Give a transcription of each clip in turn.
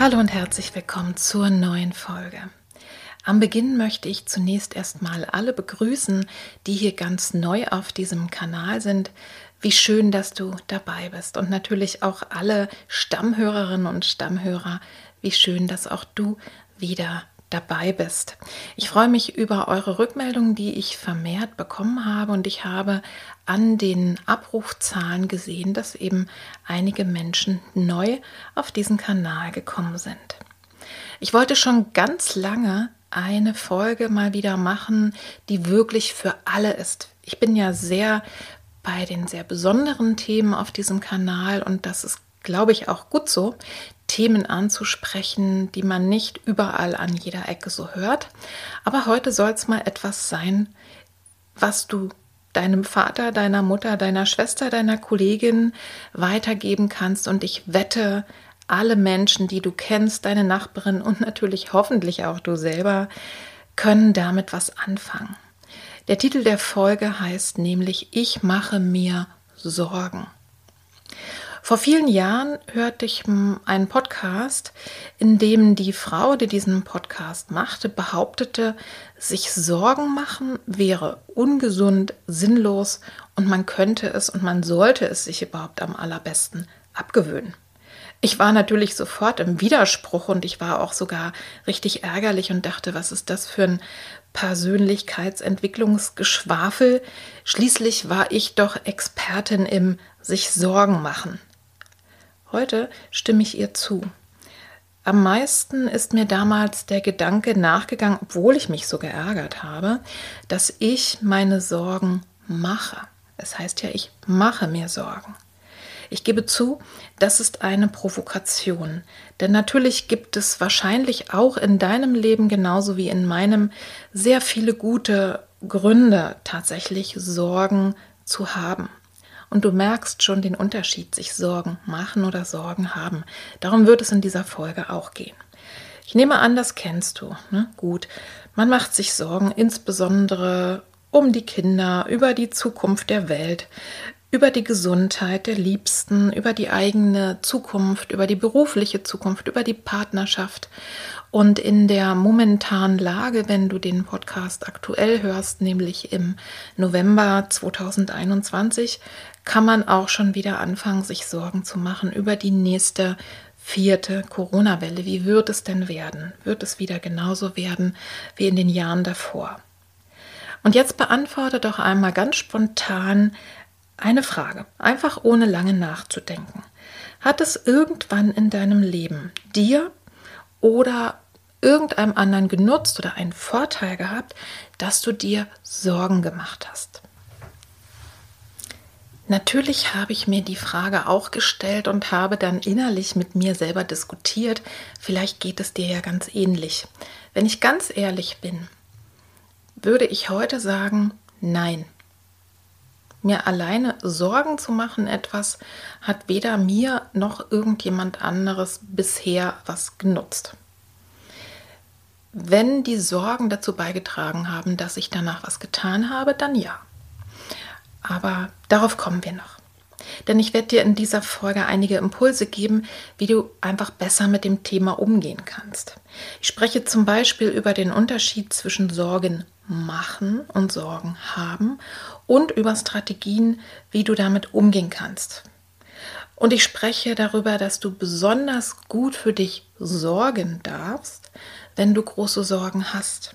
Hallo und herzlich willkommen zur neuen Folge. Am Beginn möchte ich zunächst erstmal alle begrüßen, die hier ganz neu auf diesem Kanal sind. Wie schön, dass du dabei bist und natürlich auch alle Stammhörerinnen und Stammhörer. Wie schön, dass auch du wieder dabei bist. Ich freue mich über eure Rückmeldungen, die ich vermehrt bekommen habe und ich habe an den Abrufzahlen gesehen, dass eben einige Menschen neu auf diesen Kanal gekommen sind. Ich wollte schon ganz lange eine Folge mal wieder machen, die wirklich für alle ist. Ich bin ja sehr bei den sehr besonderen Themen auf diesem Kanal und das ist, glaube ich, auch gut so, Themen anzusprechen, die man nicht überall an jeder Ecke so hört. Aber heute soll es mal etwas sein, was du deinem Vater, deiner Mutter, deiner Schwester, deiner Kollegin weitergeben kannst. Und ich wette, alle Menschen, die du kennst, deine Nachbarin und natürlich hoffentlich auch du selber, können damit was anfangen. Der Titel der Folge heißt nämlich Ich mache mir Sorgen. Vor vielen Jahren hörte ich einen Podcast, in dem die Frau, die diesen Podcast machte, behauptete, sich Sorgen machen wäre ungesund, sinnlos und man könnte es und man sollte es sich überhaupt am allerbesten abgewöhnen. Ich war natürlich sofort im Widerspruch und ich war auch sogar richtig ärgerlich und dachte, was ist das für ein Persönlichkeitsentwicklungsgeschwafel? Schließlich war ich doch Expertin im sich Sorgen machen. Heute stimme ich ihr zu. Am meisten ist mir damals der Gedanke nachgegangen, obwohl ich mich so geärgert habe, dass ich meine Sorgen mache. Es heißt ja, ich mache mir Sorgen. Ich gebe zu, das ist eine Provokation. Denn natürlich gibt es wahrscheinlich auch in deinem Leben genauso wie in meinem sehr viele gute Gründe, tatsächlich Sorgen zu haben. Und du merkst schon den Unterschied, sich Sorgen machen oder Sorgen haben. Darum wird es in dieser Folge auch gehen. Ich nehme an, das kennst du. Ne? Gut, man macht sich Sorgen insbesondere um die Kinder, über die Zukunft der Welt, über die Gesundheit der Liebsten, über die eigene Zukunft, über die berufliche Zukunft, über die Partnerschaft. Und in der momentanen Lage, wenn du den Podcast aktuell hörst, nämlich im November 2021, kann man auch schon wieder anfangen, sich Sorgen zu machen über die nächste vierte Corona-Welle. Wie wird es denn werden? Wird es wieder genauso werden wie in den Jahren davor? Und jetzt beantworte doch einmal ganz spontan eine Frage, einfach ohne lange nachzudenken. Hat es irgendwann in deinem Leben dir oder irgendeinem anderen genutzt oder einen Vorteil gehabt, dass du dir Sorgen gemacht hast? Natürlich habe ich mir die Frage auch gestellt und habe dann innerlich mit mir selber diskutiert. Vielleicht geht es dir ja ganz ähnlich. Wenn ich ganz ehrlich bin, würde ich heute sagen, nein. Mir alleine Sorgen zu machen, etwas hat weder mir noch irgendjemand anderes bisher was genutzt. Wenn die Sorgen dazu beigetragen haben, dass ich danach was getan habe, dann ja. Aber darauf kommen wir noch. Denn ich werde dir in dieser Folge einige Impulse geben, wie du einfach besser mit dem Thema umgehen kannst. Ich spreche zum Beispiel über den Unterschied zwischen Sorgen machen und Sorgen haben und über Strategien, wie du damit umgehen kannst. Und ich spreche darüber, dass du besonders gut für dich sorgen darfst, wenn du große Sorgen hast.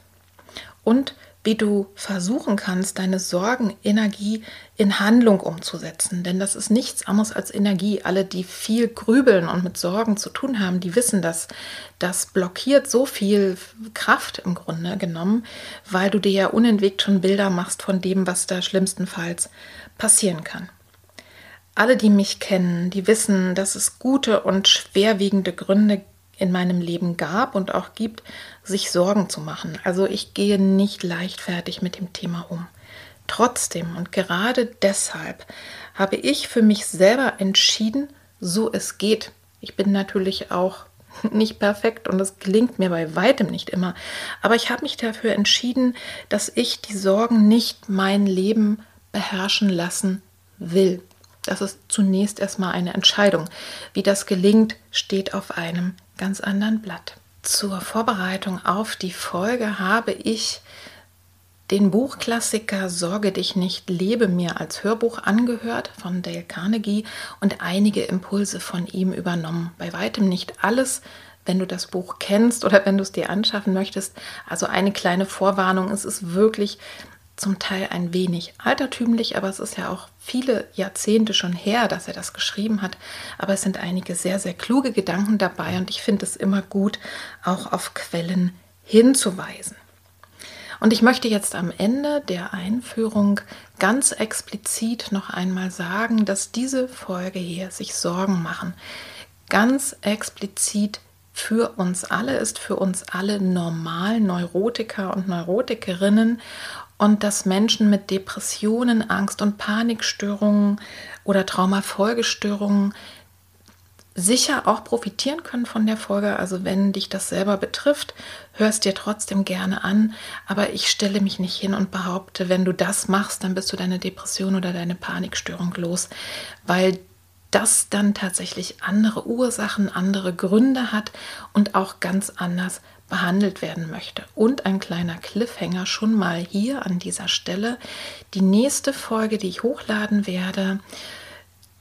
Und wie du versuchen kannst, deine Sorgenenergie in Handlung umzusetzen. Denn das ist nichts anderes als Energie. Alle, die viel grübeln und mit Sorgen zu tun haben, die wissen das. Das blockiert so viel Kraft im Grunde genommen, weil du dir ja unentwegt schon Bilder machst von dem, was da schlimmstenfalls passieren kann. Alle, die mich kennen, die wissen, dass es gute und schwerwiegende Gründe in meinem Leben gab und auch gibt, sich Sorgen zu machen. Also ich gehe nicht leichtfertig mit dem Thema um. Trotzdem und gerade deshalb habe ich für mich selber entschieden, so es geht. Ich bin natürlich auch nicht perfekt und es gelingt mir bei weitem nicht immer, aber ich habe mich dafür entschieden, dass ich die Sorgen nicht mein Leben beherrschen lassen will. Das ist zunächst erstmal eine Entscheidung. Wie das gelingt, steht auf einem ganz anderen Blatt. Zur Vorbereitung auf die Folge habe ich den Buchklassiker Sorge dich nicht, lebe mir als Hörbuch angehört von Dale Carnegie und einige Impulse von ihm übernommen. Bei weitem nicht alles, wenn du das Buch kennst oder wenn du es dir anschaffen möchtest. Also eine kleine Vorwarnung, es ist wirklich zum Teil ein wenig altertümlich, aber es ist ja auch viele Jahrzehnte schon her, dass er das geschrieben hat. Aber es sind einige sehr, sehr kluge Gedanken dabei und ich finde es immer gut, auch auf Quellen hinzuweisen. Und ich möchte jetzt am Ende der Einführung ganz explizit noch einmal sagen, dass diese Folge hier sich Sorgen machen. Ganz explizit für uns alle ist, für uns alle normal Neurotiker und Neurotikerinnen und dass Menschen mit Depressionen, Angst- und Panikstörungen oder Traumafolgestörungen sicher auch profitieren können von der Folge. Also wenn dich das selber betrifft, hörst dir trotzdem gerne an. Aber ich stelle mich nicht hin und behaupte, wenn du das machst, dann bist du deine Depression oder deine Panikstörung los, weil das dann tatsächlich andere Ursachen, andere Gründe hat und auch ganz anders behandelt werden möchte. Und ein kleiner Cliffhanger schon mal hier an dieser Stelle. Die nächste Folge, die ich hochladen werde,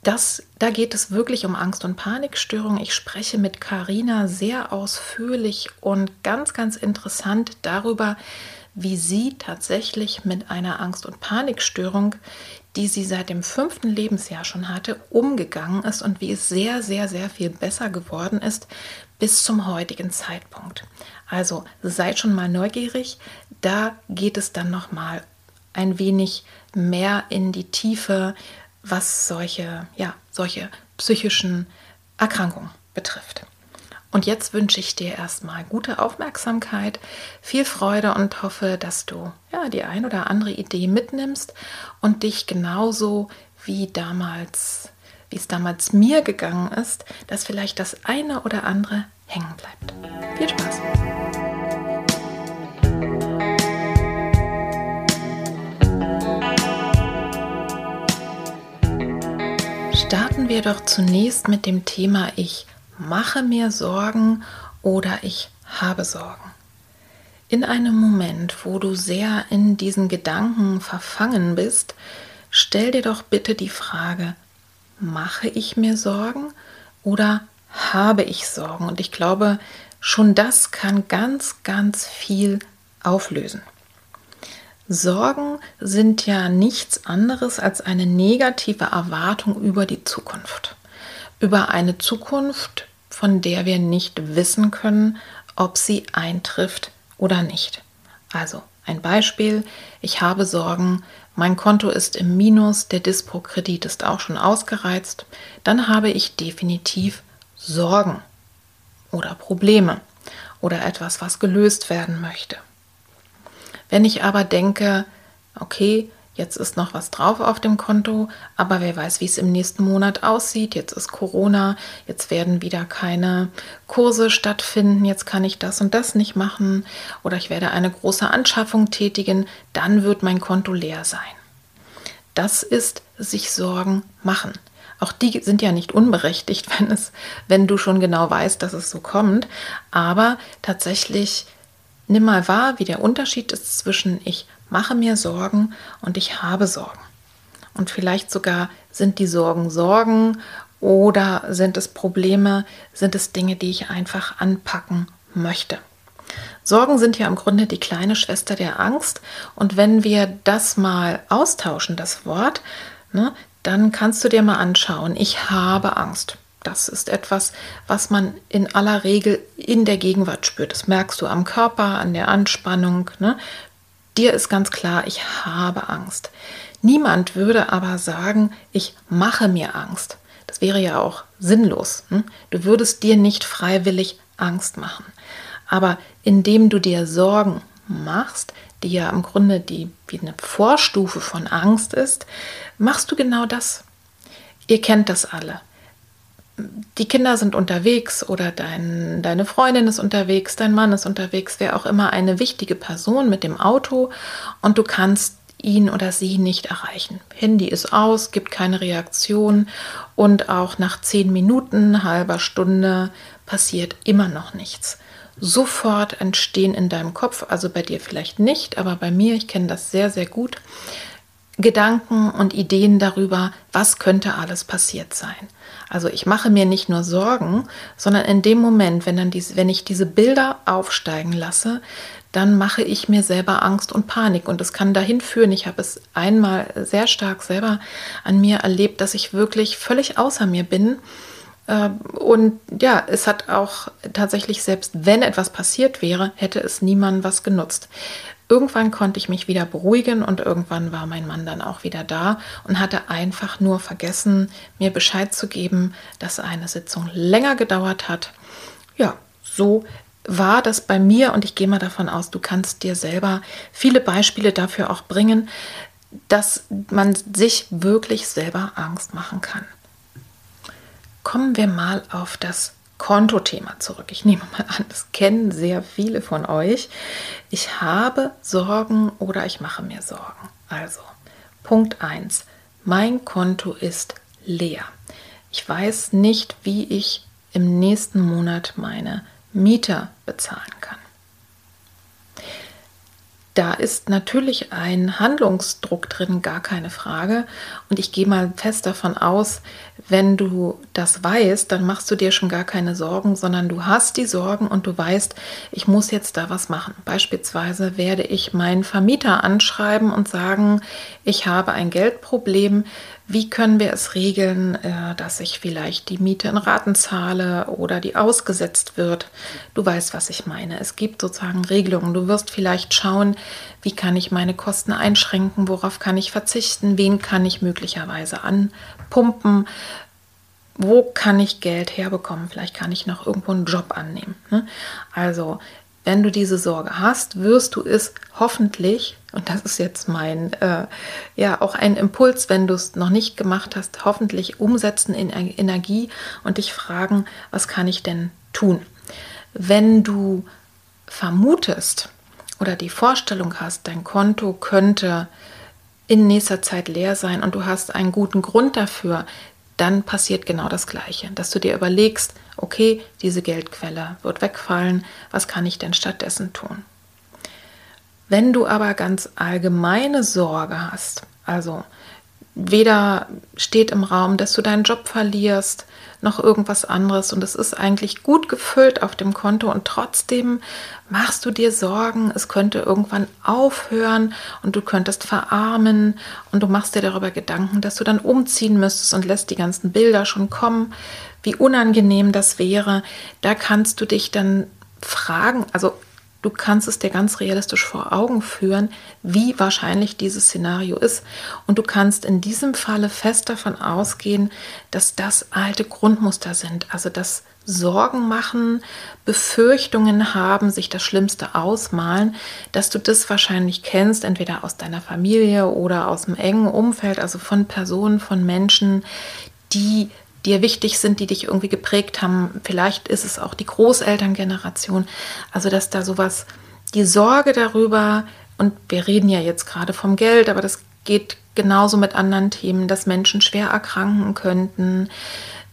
das, da geht es wirklich um Angst- und Panikstörungen. Ich spreche mit Karina sehr ausführlich und ganz, ganz interessant darüber, wie sie tatsächlich mit einer Angst- und Panikstörung, die sie seit dem fünften Lebensjahr schon hatte, umgegangen ist und wie es sehr, sehr, sehr viel besser geworden ist bis zum heutigen Zeitpunkt. Also seid schon mal neugierig. Da geht es dann noch mal ein wenig mehr in die Tiefe, was solche, ja, solche psychischen Erkrankungen betrifft. Und jetzt wünsche ich dir erstmal gute Aufmerksamkeit, viel Freude und hoffe, dass du ja die ein oder andere Idee mitnimmst und dich genauso wie damals, wie es damals mir gegangen ist, dass vielleicht das eine oder andere hängen bleibt. Viel Spaß! Starten wir doch zunächst mit dem Thema Ich mache mir Sorgen oder ich habe Sorgen. In einem Moment, wo du sehr in diesen Gedanken verfangen bist, stell dir doch bitte die Frage, mache ich mir Sorgen oder habe ich Sorgen? Und ich glaube, schon das kann ganz, ganz viel auflösen. Sorgen sind ja nichts anderes als eine negative Erwartung über die Zukunft. Über eine Zukunft, von der wir nicht wissen können, ob sie eintrifft oder nicht. Also ein Beispiel, ich habe Sorgen, mein Konto ist im Minus, der Dispo-Kredit ist auch schon ausgereizt, dann habe ich definitiv Sorgen oder Probleme oder etwas, was gelöst werden möchte. Wenn ich aber denke, okay, jetzt ist noch was drauf auf dem Konto, aber wer weiß, wie es im nächsten Monat aussieht, jetzt ist Corona, jetzt werden wieder keine Kurse stattfinden, jetzt kann ich das und das nicht machen oder ich werde eine große Anschaffung tätigen, dann wird mein Konto leer sein. Das ist sich Sorgen machen. Auch die sind ja nicht unberechtigt, wenn es, wenn du schon genau weißt, dass es so kommt. Aber tatsächlich nimm mal wahr, wie der Unterschied ist zwischen ich mache mir Sorgen und ich habe Sorgen. Und vielleicht sogar sind die Sorgen Sorgen Oder sind es Probleme, sind es Dinge, die ich einfach anpacken möchte? Sorgen sind ja im Grunde die kleine Schwester der Angst. Und wenn wir das mal austauschen, das Wort, ne, dann kannst du dir mal anschauen, ich habe Angst. Das ist etwas, was man in aller Regel in der Gegenwart spürt. Das merkst du am Körper, an der Anspannung. Ne? Dir ist ganz klar, ich habe Angst. Niemand würde aber sagen, ich mache mir Angst. Das wäre ja auch sinnlos. Hm? Du würdest dir nicht freiwillig Angst machen. Aber indem du dir Sorgen machst, die ja im Grunde die, wie eine Vorstufe von Angst ist, machst du genau das. Ihr kennt das alle. Die Kinder sind unterwegs oder dein, deine Freundin ist unterwegs, dein Mann ist unterwegs, wer auch immer eine wichtige Person mit dem Auto und du kannst ihn oder sie nicht erreichen. Handy ist aus, gibt keine Reaktion und auch nach zehn Minuten, halber Stunde passiert immer noch nichts sofort entstehen in deinem Kopf, also bei dir vielleicht nicht, aber bei mir, ich kenne das sehr, sehr gut, Gedanken und Ideen darüber, was könnte alles passiert sein. Also ich mache mir nicht nur Sorgen, sondern in dem Moment, wenn, dann diese, wenn ich diese Bilder aufsteigen lasse, dann mache ich mir selber Angst und Panik. Und das kann dahin führen. Ich habe es einmal sehr stark selber an mir erlebt, dass ich wirklich völlig außer mir bin ähm, und ja, es hat auch tatsächlich, selbst wenn etwas passiert wäre, hätte es niemandem was genutzt. Irgendwann konnte ich mich wieder beruhigen und irgendwann war mein Mann dann auch wieder da und hatte einfach nur vergessen, mir Bescheid zu geben, dass eine Sitzung länger gedauert hat. Ja, so war das bei mir und ich gehe mal davon aus, du kannst dir selber viele Beispiele dafür auch bringen, dass man sich wirklich selber Angst machen kann. Kommen wir mal auf das Kontothema zurück. Ich nehme mal an, das kennen sehr viele von euch. Ich habe Sorgen oder ich mache mir Sorgen. Also, Punkt 1. Mein Konto ist leer. Ich weiß nicht, wie ich im nächsten Monat meine Mieter bezahlen kann. Da ist natürlich ein Handlungsdruck drin, gar keine Frage. Und ich gehe mal fest davon aus, wenn du das weißt, dann machst du dir schon gar keine Sorgen, sondern du hast die Sorgen und du weißt, ich muss jetzt da was machen. Beispielsweise werde ich meinen Vermieter anschreiben und sagen, ich habe ein Geldproblem. Wie können wir es regeln, äh, dass ich vielleicht die Miete in Raten zahle oder die ausgesetzt wird? Du weißt, was ich meine. Es gibt sozusagen Regelungen. Du wirst vielleicht schauen, wie kann ich meine Kosten einschränken, worauf kann ich verzichten, wen kann ich möglicherweise anpumpen, wo kann ich Geld herbekommen, vielleicht kann ich noch irgendwo einen Job annehmen. Ne? Also wenn du diese Sorge hast, wirst du es hoffentlich, und das ist jetzt mein, äh, ja, auch ein Impuls, wenn du es noch nicht gemacht hast, hoffentlich umsetzen in Energie und dich fragen, was kann ich denn tun? Wenn du vermutest oder die Vorstellung hast, dein Konto könnte in nächster Zeit leer sein und du hast einen guten Grund dafür, dann passiert genau das Gleiche, dass du dir überlegst, okay, diese Geldquelle wird wegfallen, was kann ich denn stattdessen tun? Wenn du aber ganz allgemeine Sorge hast, also weder steht im Raum, dass du deinen Job verlierst, noch irgendwas anderes. Und es ist eigentlich gut gefüllt auf dem Konto. Und trotzdem machst du dir Sorgen, es könnte irgendwann aufhören und du könntest verarmen. Und du machst dir darüber Gedanken, dass du dann umziehen müsstest und lässt die ganzen Bilder schon kommen, wie unangenehm das wäre, da kannst du dich dann fragen, also Du kannst es dir ganz realistisch vor Augen führen, wie wahrscheinlich dieses Szenario ist. Und du kannst in diesem Falle fest davon ausgehen, dass das alte Grundmuster sind. Also dass Sorgen machen, Befürchtungen haben, sich das Schlimmste ausmalen, dass du das wahrscheinlich kennst, entweder aus deiner Familie oder aus dem engen Umfeld, also von Personen, von Menschen, die dir wichtig sind, die dich irgendwie geprägt haben. Vielleicht ist es auch die Großelterngeneration. Also, dass da sowas, die Sorge darüber, und wir reden ja jetzt gerade vom Geld, aber das geht genauso mit anderen Themen, dass Menschen schwer erkranken könnten,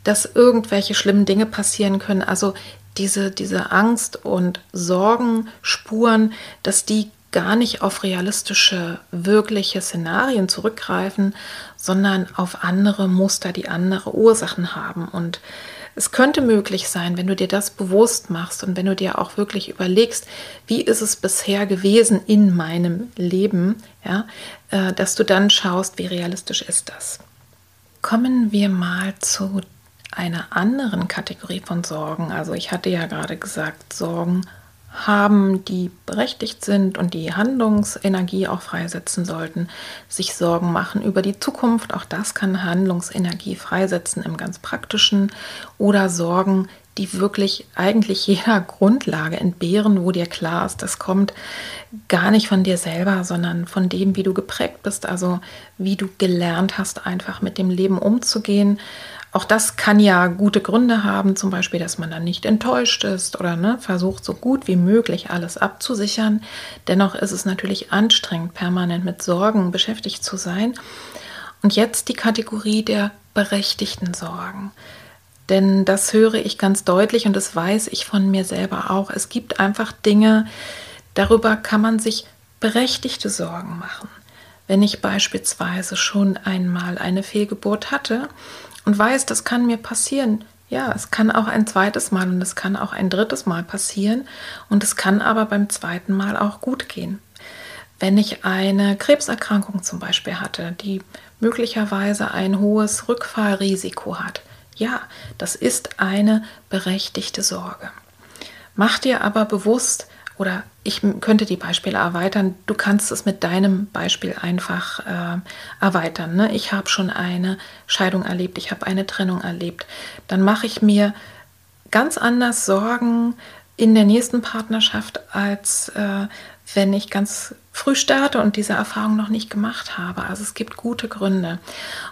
dass irgendwelche schlimmen Dinge passieren können. Also diese, diese Angst und Sorgenspuren, dass die gar nicht auf realistische, wirkliche Szenarien zurückgreifen, sondern auf andere Muster, die andere Ursachen haben. Und es könnte möglich sein, wenn du dir das bewusst machst und wenn du dir auch wirklich überlegst, wie ist es bisher gewesen in meinem Leben, ja, äh, dass du dann schaust, wie realistisch ist das. Kommen wir mal zu einer anderen Kategorie von Sorgen. Also ich hatte ja gerade gesagt, Sorgen haben, die berechtigt sind und die Handlungsenergie auch freisetzen sollten, sich Sorgen machen über die Zukunft. Auch das kann Handlungsenergie freisetzen im ganz praktischen. Oder Sorgen, die wirklich eigentlich jeder Grundlage entbehren, wo dir klar ist, das kommt gar nicht von dir selber, sondern von dem, wie du geprägt bist, also wie du gelernt hast, einfach mit dem Leben umzugehen, auch das kann ja gute Gründe haben, zum Beispiel, dass man dann nicht enttäuscht ist oder ne, versucht, so gut wie möglich alles abzusichern. Dennoch ist es natürlich anstrengend, permanent mit Sorgen beschäftigt zu sein. Und jetzt die Kategorie der berechtigten Sorgen. Denn das höre ich ganz deutlich und das weiß ich von mir selber auch. Es gibt einfach Dinge, darüber kann man sich berechtigte Sorgen machen. Wenn ich beispielsweise schon einmal eine Fehlgeburt hatte und weiß, das kann mir passieren. Ja, es kann auch ein zweites Mal und es kann auch ein drittes Mal passieren und es kann aber beim zweiten Mal auch gut gehen. Wenn ich eine Krebserkrankung zum Beispiel hatte, die möglicherweise ein hohes Rückfallrisiko hat, ja, das ist eine berechtigte Sorge. Mach dir aber bewusst, oder ich könnte die Beispiele erweitern. Du kannst es mit deinem Beispiel einfach äh, erweitern. Ne? Ich habe schon eine Scheidung erlebt, ich habe eine Trennung erlebt. Dann mache ich mir ganz anders Sorgen in der nächsten Partnerschaft, als äh, wenn ich ganz früh starte und diese Erfahrung noch nicht gemacht habe. Also es gibt gute Gründe.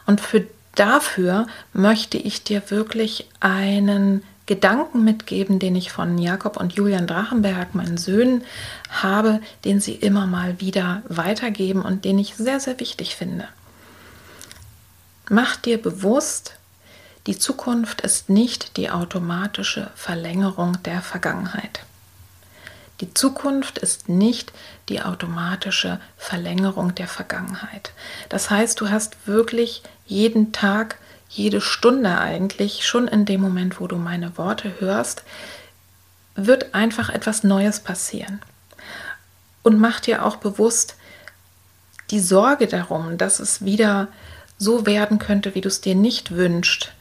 Und für dafür möchte ich dir wirklich einen Gedanken mitgeben, den ich von Jakob und Julian Drachenberg, meinen Söhnen, habe, den sie immer mal wieder weitergeben und den ich sehr, sehr wichtig finde. Mach dir bewusst, die Zukunft ist nicht die automatische Verlängerung der Vergangenheit. Die Zukunft ist nicht die automatische Verlängerung der Vergangenheit. Das heißt, du hast wirklich jeden Tag jede Stunde eigentlich, schon in dem Moment, wo du meine Worte hörst, wird einfach etwas Neues passieren. Und mach dir auch bewusst, die Sorge darum, dass es wieder so werden könnte, wie du es dir nicht wünschst,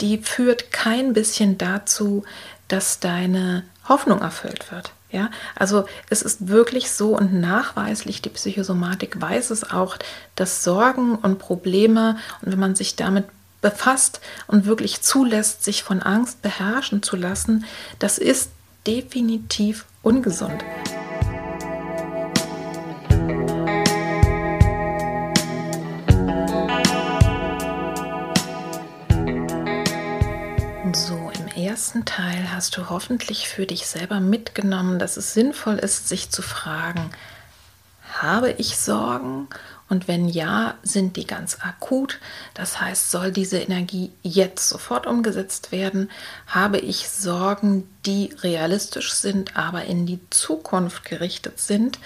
die führt kein bisschen dazu, dass deine Hoffnung erfüllt wird. Ja, also es ist wirklich so und nachweislich, die Psychosomatik weiß es auch, dass Sorgen und Probleme und wenn man sich damit befasst und wirklich zulässt, sich von Angst beherrschen zu lassen, das ist definitiv ungesund. So, im ersten Teil hast du hoffentlich für dich selber mitgenommen, dass es sinnvoll ist, sich zu fragen, habe ich Sorgen und wenn ja, sind die ganz akut. Das heißt, soll diese Energie jetzt sofort umgesetzt werden? Habe ich Sorgen, die realistisch sind, aber in die Zukunft gerichtet sind?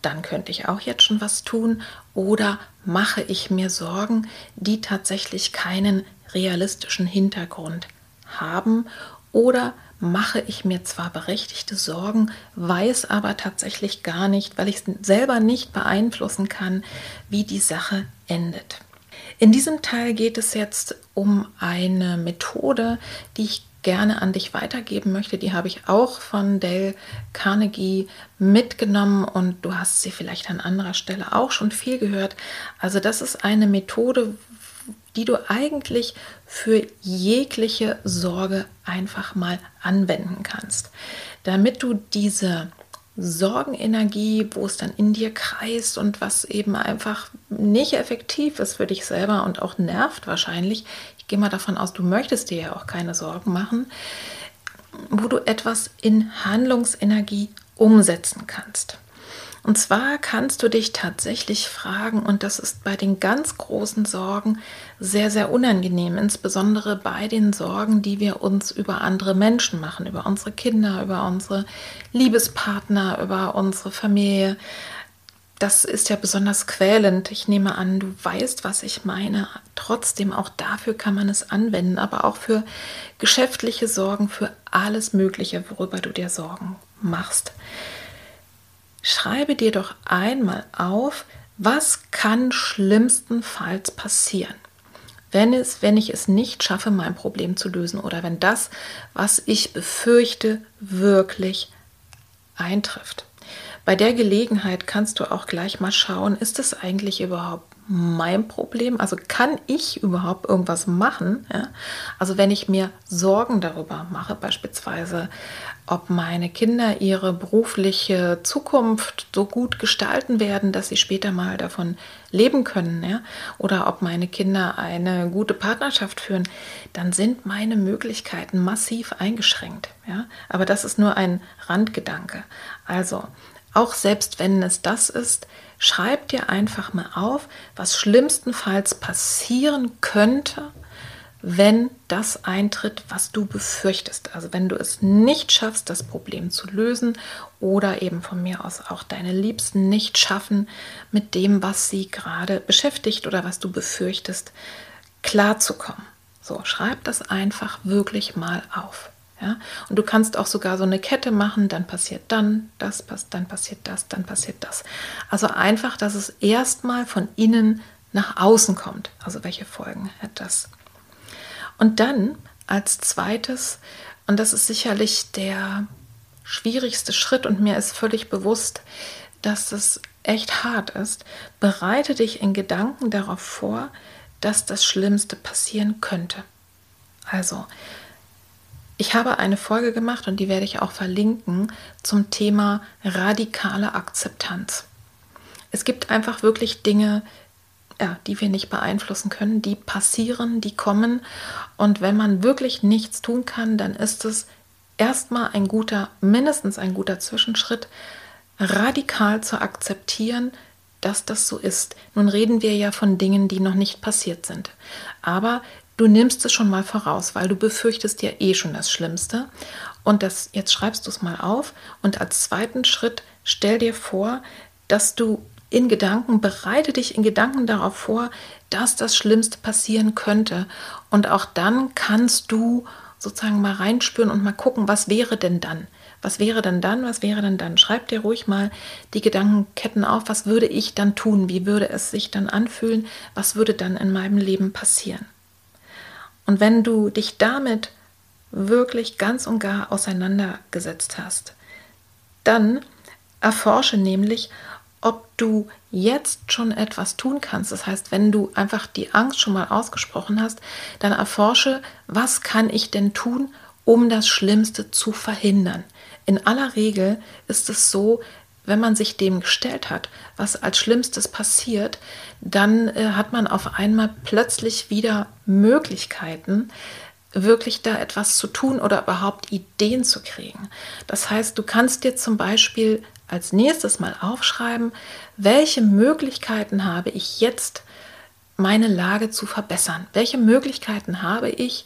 Dann könnte ich auch jetzt schon was tun. Oder mache ich mir Sorgen, die tatsächlich keinen realistischen Hintergrund haben? Oder mache ich mir zwar berechtigte Sorgen, weiß aber tatsächlich gar nicht, weil ich selber nicht beeinflussen kann, wie die Sache endet. In diesem Teil geht es jetzt um eine Methode, die ich gerne an dich weitergeben möchte. Die habe ich auch von Dale Carnegie mitgenommen und du hast sie vielleicht an anderer Stelle auch schon viel gehört. Also das ist eine Methode, die du eigentlich für jegliche Sorge einfach mal anwenden kannst. Damit du diese Sorgenenergie, wo es dann in dir kreist und was eben einfach nicht effektiv ist für dich selber und auch nervt wahrscheinlich. Ich gehe mal davon aus, du möchtest dir ja auch keine Sorgen machen, wo du etwas in Handlungsenergie umsetzen kannst. Und zwar kannst du dich tatsächlich fragen, und das ist bei den ganz großen Sorgen sehr, sehr unangenehm, insbesondere bei den Sorgen, die wir uns über andere Menschen machen, über unsere Kinder, über unsere Liebespartner, über unsere Familie. das ist ja besonders quälend. Ich nehme an, du weißt, was ich meine. Trotzdem, auch dafür kann man es anwenden, aber auch für geschäftliche Sorgen, für alles Mögliche, worüber du dir Sorgen machst. Schreibe dir doch einmal auf, was kann schlimmstenfalls passieren, wenn, es, wenn ich es nicht schaffe, mein Problem zu lösen oder wenn das, was ich befürchte, wirklich eintrifft. Bei der Gelegenheit kannst du auch gleich mal schauen, ist es eigentlich überhaupt mein Problem? Also kann ich überhaupt irgendwas machen? Ja? Also wenn ich mir Sorgen darüber mache, beispielsweise, ob meine Kinder ihre berufliche Zukunft so gut gestalten werden, dass sie später mal davon leben können, ja? oder ob meine Kinder eine gute Partnerschaft führen, dann sind meine Möglichkeiten massiv eingeschränkt. Ja? Aber das ist nur ein Randgedanke. Also auch selbst wenn es das ist, schreib dir einfach mal auf, was schlimmstenfalls passieren könnte, wenn das eintritt, was du befürchtest. Also wenn du es nicht schaffst, das Problem zu lösen oder eben von mir aus auch deine Liebsten nicht schaffen, mit dem, was sie gerade beschäftigt oder was du befürchtest, klarzukommen. So, schreib das einfach wirklich mal auf. Ja? Und du kannst auch sogar so eine Kette machen, dann passiert dann das, dann passiert das, dann passiert das. Also einfach, dass es erstmal von innen nach außen kommt. Also welche Folgen hat das? Und dann als zweites, und das ist sicherlich der schwierigste Schritt und mir ist völlig bewusst, dass es echt hart ist, bereite dich in Gedanken darauf vor, dass das Schlimmste passieren könnte. Also ich habe eine Folge gemacht und die werde ich auch verlinken zum Thema radikale Akzeptanz. Es gibt einfach wirklich Dinge, ja, die wir nicht beeinflussen können, die passieren, die kommen. Und wenn man wirklich nichts tun kann, dann ist es erstmal ein guter, mindestens ein guter Zwischenschritt, radikal zu akzeptieren, dass das so ist. Nun reden wir ja von Dingen, die noch nicht passiert sind. Aber Du nimmst es schon mal voraus, weil du befürchtest ja eh schon das Schlimmste. Und das, jetzt schreibst du es mal auf. Und als zweiten Schritt stell dir vor, dass du in Gedanken, bereite dich in Gedanken darauf vor, dass das Schlimmste passieren könnte. Und auch dann kannst du sozusagen mal reinspüren und mal gucken, was wäre denn dann? Was wäre denn dann? Was wäre denn dann? Schreib dir ruhig mal die Gedankenketten auf. Was würde ich dann tun? Wie würde es sich dann anfühlen? Was würde dann in meinem Leben passieren? Und wenn du dich damit wirklich ganz und gar auseinandergesetzt hast, dann erforsche nämlich, ob du jetzt schon etwas tun kannst. Das heißt, wenn du einfach die Angst schon mal ausgesprochen hast, dann erforsche, was kann ich denn tun, um das Schlimmste zu verhindern. In aller Regel ist es so, wenn man sich dem gestellt hat, was als Schlimmstes passiert, dann äh, hat man auf einmal plötzlich wieder Möglichkeiten, wirklich da etwas zu tun oder überhaupt Ideen zu kriegen. Das heißt, du kannst dir zum Beispiel als nächstes mal aufschreiben, welche Möglichkeiten habe ich jetzt, meine Lage zu verbessern? Welche Möglichkeiten habe ich,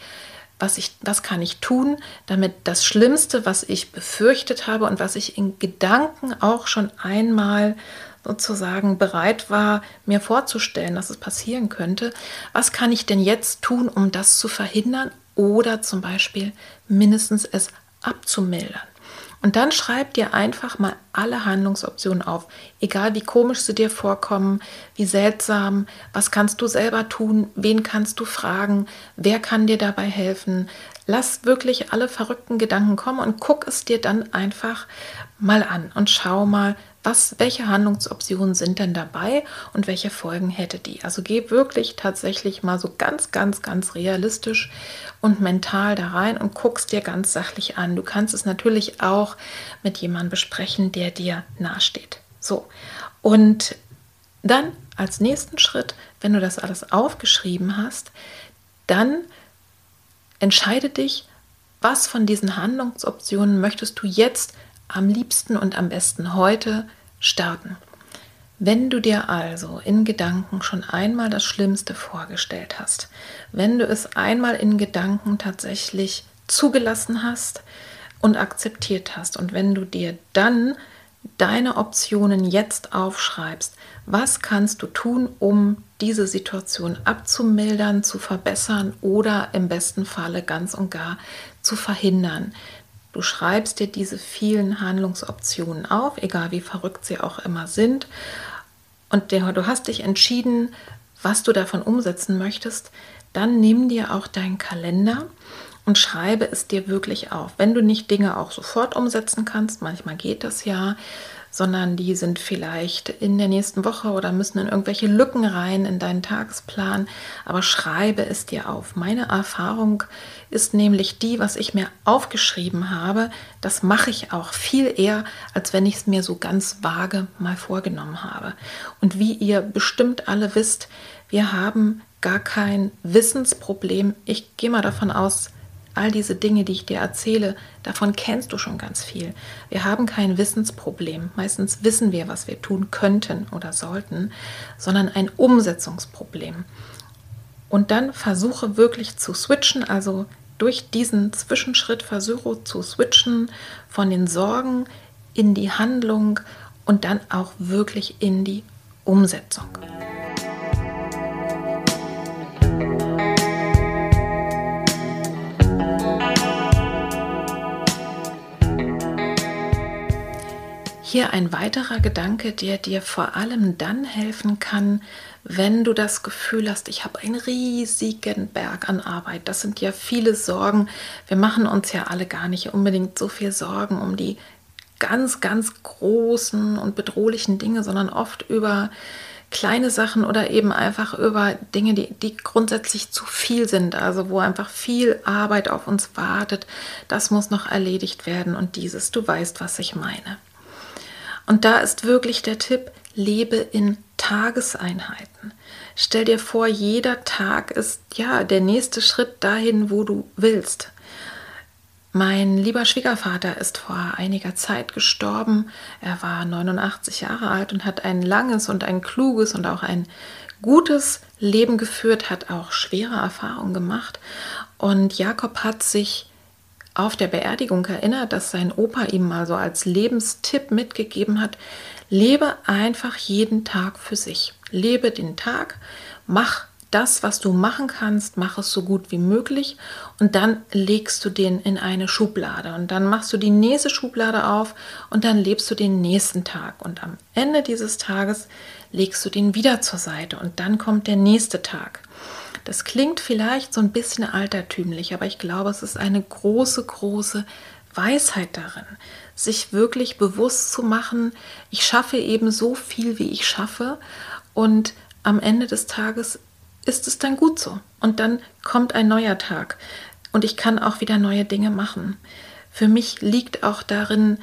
was, ich, was kann ich tun, damit das Schlimmste, was ich befürchtet habe und was ich in Gedanken auch schon einmal sozusagen bereit war, mir vorzustellen, dass es passieren könnte, was kann ich denn jetzt tun, um das zu verhindern oder zum Beispiel mindestens es abzumildern? Und dann schreib dir einfach mal alle Handlungsoptionen auf, egal wie komisch sie dir vorkommen, wie seltsam, was kannst du selber tun, wen kannst du fragen, wer kann dir dabei helfen. Lass wirklich alle verrückten Gedanken kommen und guck es dir dann einfach mal an und schau mal, was, welche Handlungsoptionen sind denn dabei und welche Folgen hätte die? Also geh wirklich tatsächlich mal so ganz, ganz, ganz realistisch und mental da rein und guckst dir ganz sachlich an. Du kannst es natürlich auch mit jemandem besprechen, der dir nahesteht. So. Und dann als nächsten Schritt, wenn du das alles aufgeschrieben hast, dann entscheide dich, was von diesen Handlungsoptionen möchtest du jetzt am liebsten und am besten heute starten. Wenn du dir also in Gedanken schon einmal das Schlimmste vorgestellt hast, wenn du es einmal in Gedanken tatsächlich zugelassen hast und akzeptiert hast und wenn du dir dann deine Optionen jetzt aufschreibst, was kannst du tun, um diese Situation abzumildern, zu verbessern oder im besten Falle ganz und gar zu verhindern. Du schreibst dir diese vielen Handlungsoptionen auf, egal wie verrückt sie auch immer sind. Und du hast dich entschieden, was du davon umsetzen möchtest. Dann nimm dir auch deinen Kalender und schreibe es dir wirklich auf. Wenn du nicht Dinge auch sofort umsetzen kannst, manchmal geht das ja, sondern die sind vielleicht in der nächsten Woche oder müssen in irgendwelche Lücken rein in deinen Tagesplan. Aber schreibe es dir auf. Meine Erfahrung ist nämlich die, was ich mir aufgeschrieben habe, das mache ich auch viel eher, als wenn ich es mir so ganz vage mal vorgenommen habe. Und wie ihr bestimmt alle wisst, wir haben gar kein Wissensproblem. Ich gehe mal davon aus, all diese Dinge, die ich dir erzähle, davon kennst du schon ganz viel. Wir haben kein Wissensproblem. Meistens wissen wir, was wir tun könnten oder sollten, sondern ein Umsetzungsproblem. Und dann versuche wirklich zu switchen, also durch diesen Zwischenschritt versuche zu switchen von den Sorgen in die Handlung und dann auch wirklich in die Umsetzung. Hier ein weiterer Gedanke, der dir vor allem dann helfen kann, wenn du das Gefühl hast, ich habe einen riesigen Berg an Arbeit. Das sind ja viele Sorgen. Wir machen uns ja alle gar nicht unbedingt so viel Sorgen um die ganz, ganz großen und bedrohlichen Dinge, sondern oft über kleine Sachen oder eben einfach über Dinge, die, die grundsätzlich zu viel sind, also wo einfach viel Arbeit auf uns wartet. Das muss noch erledigt werden und dieses, du weißt, was ich meine. Und da ist wirklich der Tipp, lebe in Tageseinheiten. Stell dir vor, jeder Tag ist ja der nächste Schritt dahin, wo du willst. Mein lieber Schwiegervater ist vor einiger Zeit gestorben. Er war 89 Jahre alt und hat ein langes und ein kluges und auch ein gutes Leben geführt, hat auch schwere Erfahrungen gemacht. Und Jakob hat sich auf der Beerdigung erinnert, dass sein Opa ihm mal so als Lebenstipp mitgegeben hat, lebe einfach jeden Tag für sich. Lebe den Tag, mach das, was du machen kannst, mach es so gut wie möglich und dann legst du den in eine Schublade und dann machst du die nächste Schublade auf und dann lebst du den nächsten Tag und am Ende dieses Tages legst du den wieder zur Seite und dann kommt der nächste Tag. Das klingt vielleicht so ein bisschen altertümlich, aber ich glaube, es ist eine große, große Weisheit darin, sich wirklich bewusst zu machen, ich schaffe eben so viel, wie ich schaffe und am Ende des Tages ist es dann gut so. Und dann kommt ein neuer Tag und ich kann auch wieder neue Dinge machen. Für mich liegt auch darin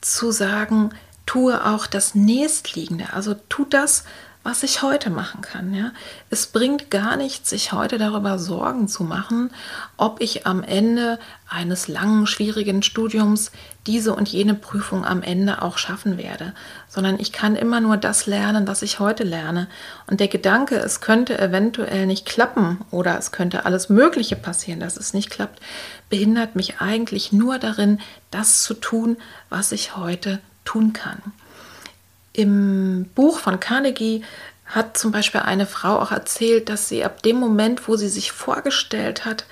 zu sagen, tue auch das Nächstliegende. Also tu das, was ich heute machen kann. Ja? Es bringt gar nichts, sich heute darüber Sorgen zu machen, ob ich am Ende eines langen, schwierigen Studiums diese und jene Prüfung am Ende auch schaffen werde, sondern ich kann immer nur das lernen, was ich heute lerne. Und der Gedanke, es könnte eventuell nicht klappen oder es könnte alles Mögliche passieren, dass es nicht klappt, behindert mich eigentlich nur darin, das zu tun, was ich heute tun kann. Im Buch von Carnegie hat zum Beispiel eine Frau auch erzählt, dass sie ab dem Moment, wo sie sich vorgestellt hat,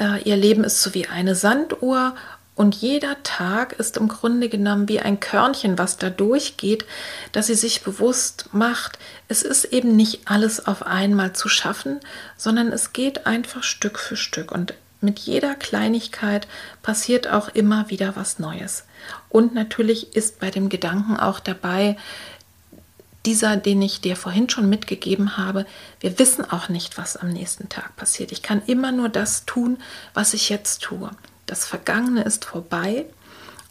äh, ihr Leben ist so wie eine Sanduhr und jeder Tag ist im Grunde genommen wie ein Körnchen, was da durchgeht, dass sie sich bewusst macht, es ist eben nicht alles auf einmal zu schaffen, sondern es geht einfach Stück für Stück. Und mit jeder Kleinigkeit passiert auch immer wieder was Neues. Und natürlich ist bei dem Gedanken auch dabei, dieser, den ich dir vorhin schon mitgegeben habe, wir wissen auch nicht, was am nächsten Tag passiert. Ich kann immer nur das tun, was ich jetzt tue. Das Vergangene ist vorbei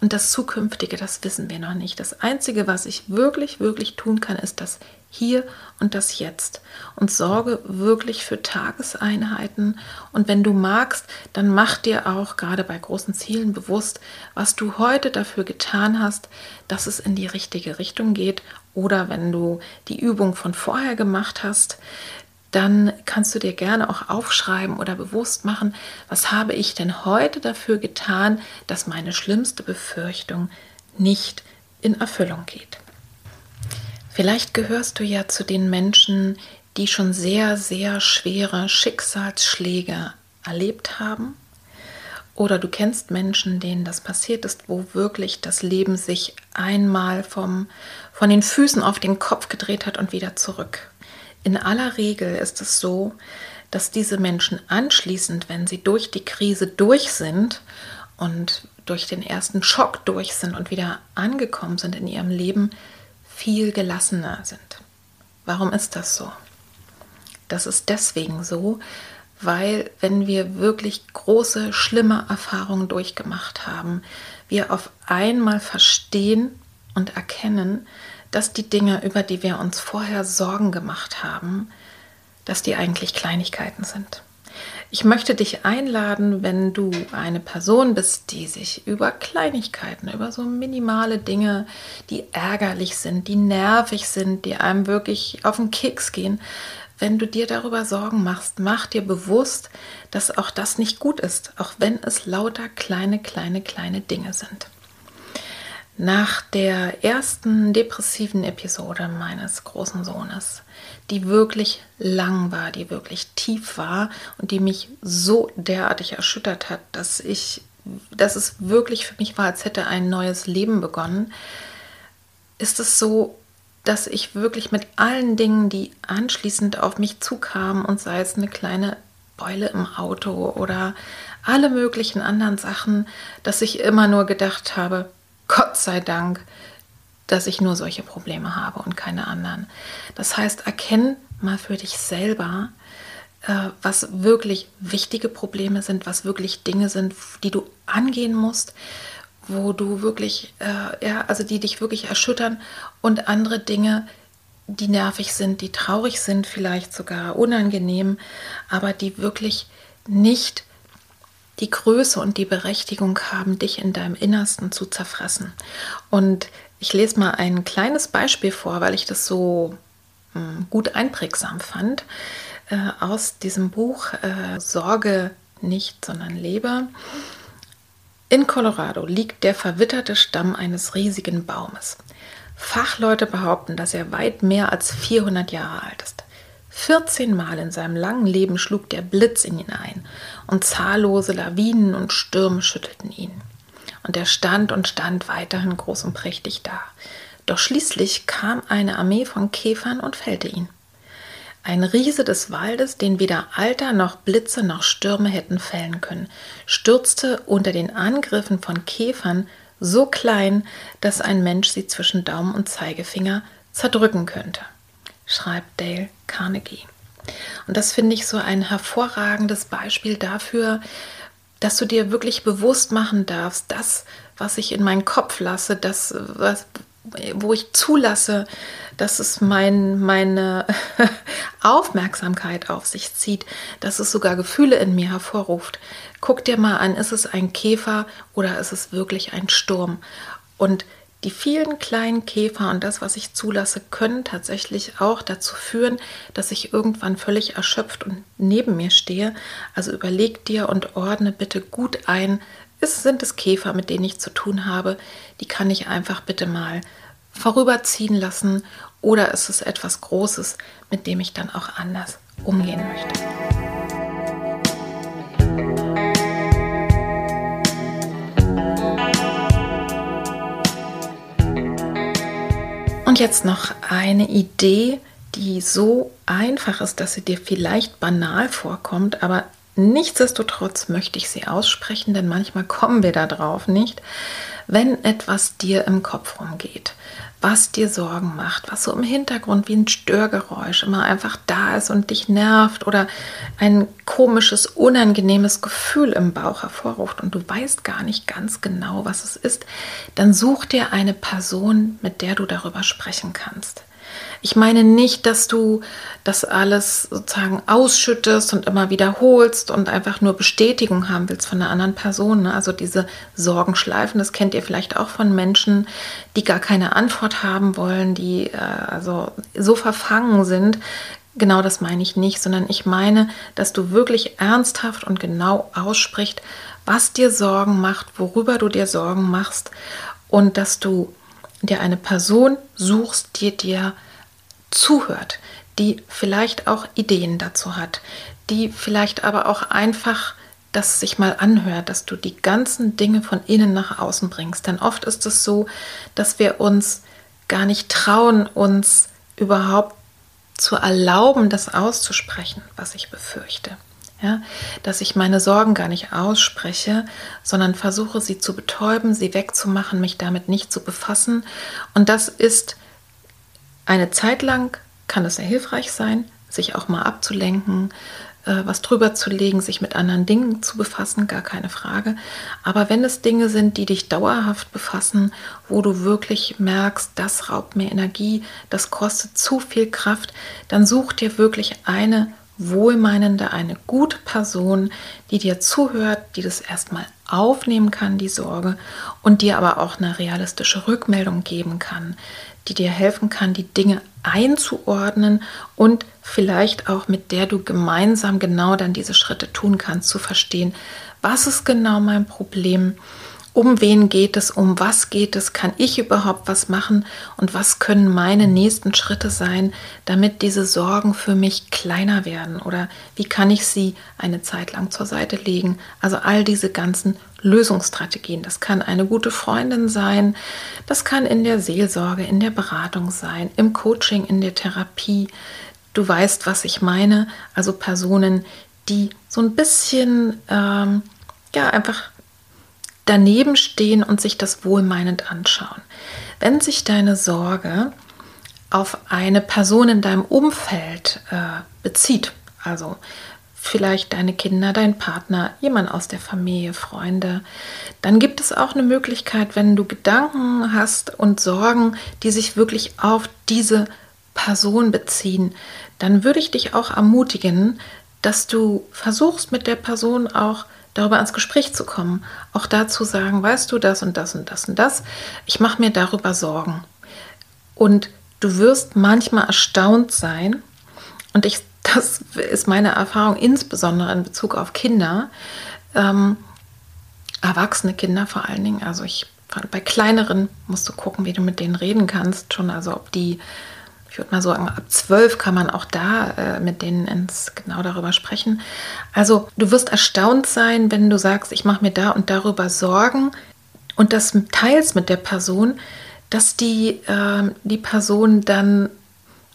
und das Zukünftige, das wissen wir noch nicht. Das Einzige, was ich wirklich, wirklich tun kann, ist das Hier und das Jetzt. Und sorge wirklich für Tageseinheiten. Und wenn du magst, dann mach dir auch gerade bei großen Zielen bewusst, was du heute dafür getan hast, dass es in die richtige Richtung geht. Oder wenn du die Übung von vorher gemacht hast, dann kannst du dir gerne auch aufschreiben oder bewusst machen, was habe ich denn heute dafür getan, dass meine schlimmste Befürchtung nicht in Erfüllung geht. Vielleicht gehörst du ja zu den Menschen, die schon sehr, sehr schwere Schicksalsschläge erlebt haben. Oder du kennst Menschen, denen das passiert ist, wo wirklich das Leben sich einmal vom, von den Füßen auf den Kopf gedreht hat und wieder zurück. In aller Regel ist es so, dass diese Menschen anschließend, wenn sie durch die Krise durch sind und durch den ersten Schock durch sind und wieder angekommen sind in ihrem Leben, viel gelassener sind. Warum ist das so? Das ist deswegen so, weil wenn wir wirklich große, schlimme Erfahrungen durchgemacht haben, wir auf einmal verstehen und erkennen, dass die Dinge, über die wir uns vorher Sorgen gemacht haben, dass die eigentlich Kleinigkeiten sind. Ich möchte dich einladen, wenn du eine Person bist, die sich über Kleinigkeiten, über so minimale Dinge, die ärgerlich sind, die nervig sind, die einem wirklich auf den Keks gehen, wenn du dir darüber Sorgen machst, mach dir bewusst, dass auch das nicht gut ist, auch wenn es lauter kleine, kleine, kleine Dinge sind. Nach der ersten depressiven Episode meines großen Sohnes, die wirklich lang war, die wirklich tief war und die mich so derartig erschüttert hat, dass ich, dass es wirklich für mich war, als hätte ein neues Leben begonnen, ist es so, dass ich wirklich mit allen Dingen, die anschließend auf mich zukamen, und sei es eine kleine Beule im Auto oder alle möglichen anderen Sachen, dass ich immer nur gedacht habe, Gott sei Dank, dass ich nur solche Probleme habe und keine anderen. Das heißt, erkenn mal für dich selber, äh, was wirklich wichtige Probleme sind, was wirklich Dinge sind, die du angehen musst, wo du wirklich, äh, ja, also die dich wirklich erschüttern und andere Dinge, die nervig sind, die traurig sind, vielleicht sogar unangenehm, aber die wirklich nicht die Größe und die Berechtigung haben, dich in deinem Innersten zu zerfressen. Und ich lese mal ein kleines Beispiel vor, weil ich das so hm, gut einprägsam fand, äh, aus diesem Buch äh, Sorge nicht, sondern Lebe. In Colorado liegt der verwitterte Stamm eines riesigen Baumes. Fachleute behaupten, dass er weit mehr als 400 Jahre alt ist. 14 Mal in seinem langen Leben schlug der Blitz in ihn ein und zahllose Lawinen und Stürme schüttelten ihn. Und er stand und stand weiterhin groß und prächtig da. Doch schließlich kam eine Armee von Käfern und fällte ihn. Ein Riese des Waldes, den weder Alter noch Blitze noch Stürme hätten fällen können, stürzte unter den Angriffen von Käfern so klein, dass ein Mensch sie zwischen Daumen und Zeigefinger zerdrücken könnte schreibt Dale Carnegie. Und das finde ich so ein hervorragendes Beispiel dafür, dass du dir wirklich bewusst machen darfst, das, was ich in meinen Kopf lasse, das, was, wo ich zulasse, dass es mein, meine Aufmerksamkeit auf sich zieht, dass es sogar Gefühle in mir hervorruft. Guck dir mal an, ist es ein Käfer oder ist es wirklich ein Sturm? Und die vielen kleinen Käfer und das, was ich zulasse, können tatsächlich auch dazu führen, dass ich irgendwann völlig erschöpft und neben mir stehe. Also überleg dir und ordne bitte gut ein, ist, sind es Käfer, mit denen ich zu tun habe, die kann ich einfach bitte mal vorüberziehen lassen oder ist es etwas Großes, mit dem ich dann auch anders umgehen möchte. Und jetzt noch eine Idee, die so einfach ist, dass sie dir vielleicht banal vorkommt, aber nichtsdestotrotz möchte ich sie aussprechen, denn manchmal kommen wir da drauf nicht. Wenn etwas dir im Kopf rumgeht, was dir Sorgen macht, was so im Hintergrund wie ein Störgeräusch immer einfach da ist und dich nervt oder ein komisches, unangenehmes Gefühl im Bauch hervorruft und du weißt gar nicht ganz genau, was es ist, dann such dir eine Person, mit der du darüber sprechen kannst. Ich meine nicht, dass du das alles sozusagen ausschüttest und immer wiederholst und einfach nur Bestätigung haben willst von einer anderen Person. Ne? Also diese Sorgenschleifen, das kennt ihr vielleicht auch von Menschen, die gar keine Antwort haben wollen, die äh, also so verfangen sind. Genau das meine ich nicht, sondern ich meine, dass du wirklich ernsthaft und genau aussprichst, was dir Sorgen macht, worüber du dir Sorgen machst und dass du dir eine Person suchst, die dir zuhört, die vielleicht auch Ideen dazu hat, die vielleicht aber auch einfach das sich mal anhört, dass du die ganzen Dinge von innen nach außen bringst. Denn oft ist es so, dass wir uns gar nicht trauen, uns überhaupt zu erlauben, das auszusprechen, was ich befürchte. Ja, dass ich meine Sorgen gar nicht ausspreche, sondern versuche sie zu betäuben, sie wegzumachen, mich damit nicht zu befassen. Und das ist eine Zeit lang, kann es sehr hilfreich sein, sich auch mal abzulenken, äh, was drüber zu legen, sich mit anderen Dingen zu befassen, gar keine Frage. Aber wenn es Dinge sind, die dich dauerhaft befassen, wo du wirklich merkst, das raubt mir Energie, das kostet zu viel Kraft, dann such dir wirklich eine wohlmeinende, eine gute Person, die dir zuhört, die das erstmal aufnehmen kann, die Sorge, und dir aber auch eine realistische Rückmeldung geben kann, die dir helfen kann, die Dinge einzuordnen und vielleicht auch mit der du gemeinsam genau dann diese Schritte tun kannst, zu verstehen, was ist genau mein Problem, um wen geht es, um was geht es, kann ich überhaupt was machen und was können meine nächsten Schritte sein, damit diese Sorgen für mich kleiner werden oder wie kann ich sie eine Zeit lang zur Seite legen. Also all diese ganzen Lösungsstrategien. Das kann eine gute Freundin sein, das kann in der Seelsorge, in der Beratung sein, im Coaching, in der Therapie. Du weißt, was ich meine. Also Personen, die so ein bisschen, ähm, ja, einfach daneben stehen und sich das wohlmeinend anschauen. Wenn sich deine Sorge auf eine Person in deinem Umfeld äh, bezieht, also vielleicht deine Kinder, dein Partner, jemand aus der Familie, Freunde, dann gibt es auch eine Möglichkeit, wenn du Gedanken hast und Sorgen, die sich wirklich auf diese Person beziehen, dann würde ich dich auch ermutigen, dass du versuchst mit der Person auch darüber ins Gespräch zu kommen, auch dazu sagen, weißt du das und das und das und das, ich mache mir darüber Sorgen. Und du wirst manchmal erstaunt sein, und ich, das ist meine Erfahrung insbesondere in Bezug auf Kinder, ähm, erwachsene Kinder vor allen Dingen, also ich bei kleineren musst du gucken, wie du mit denen reden kannst, schon. Also ob die ich würde mal sagen, ab zwölf kann man auch da äh, mit denen ins, genau darüber sprechen. Also du wirst erstaunt sein, wenn du sagst, ich mache mir da und darüber Sorgen und das teils mit der Person, dass die, äh, die Person dann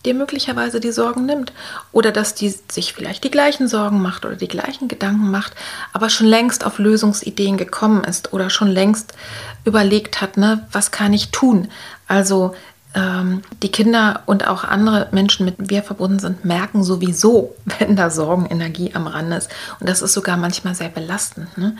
dir möglicherweise die Sorgen nimmt oder dass die sich vielleicht die gleichen Sorgen macht oder die gleichen Gedanken macht, aber schon längst auf Lösungsideen gekommen ist oder schon längst überlegt hat, ne, was kann ich tun? Also ähm, die Kinder und auch andere Menschen, mit wir verbunden sind, merken sowieso, wenn da Sorgenenergie am Rand ist. Und das ist sogar manchmal sehr belastend. Ne?